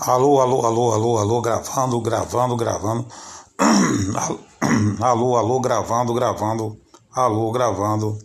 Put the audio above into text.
Alô, alô, alô, alô, alô, gravando, gravando, gravando. Alô, alô, gravando, gravando. Alô, gravando.